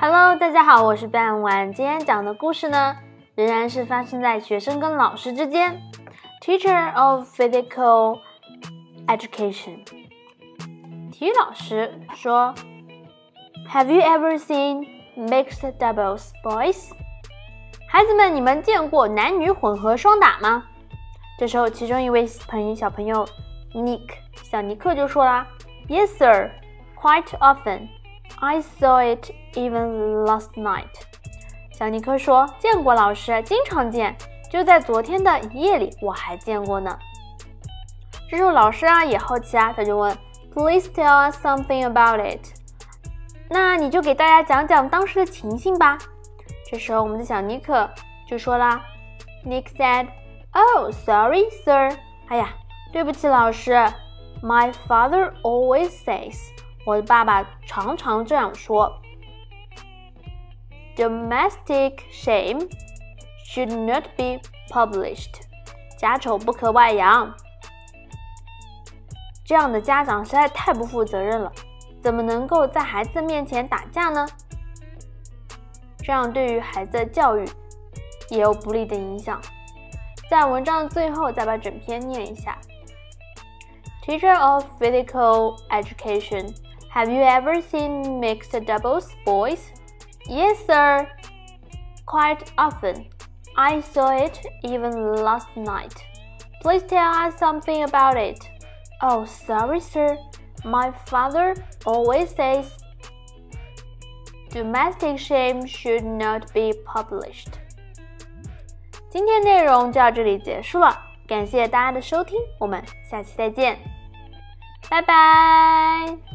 Hello，大家好，我是半晚。今天讲的故事呢，仍然是发生在学生跟老师之间。Teacher of Physical Education，体育老师说：“Have you ever seen mixed doubles, boys？” 孩子们，你们见过男女混合双打吗？这时候，其中一位朋友小朋友 Nick 小尼克就说啦：“Yes, sir, quite often. I saw it even last night。”小尼克说：“见过，老师，经常见，就在昨天的夜里，我还见过呢。”这时候，老师啊也好奇啊，他就问：“Please tell us something about it。”那你就给大家讲讲当时的情形吧。这时候，我们的小尼克就说啦：“Nick said。” Oh, sorry, sir. 哎呀，对不起，老师。My father always says. 我的爸爸常常这样说。Domestic shame should not be published. 家丑不可外扬。这样的家长实在太不负责任了，怎么能够在孩子面前打架呢？这样对于孩子的教育也有不利的影响。在文章的最后，再把整篇念一下。Teacher of physical education, have you ever seen mixed doubles, boys? Yes, sir. Quite often. I saw it even last night. Please tell us something about it. Oh, sorry, sir. My father always says domestic shame should not be published. 今天内容就到这里结束了，感谢大家的收听，我们下期再见，拜拜。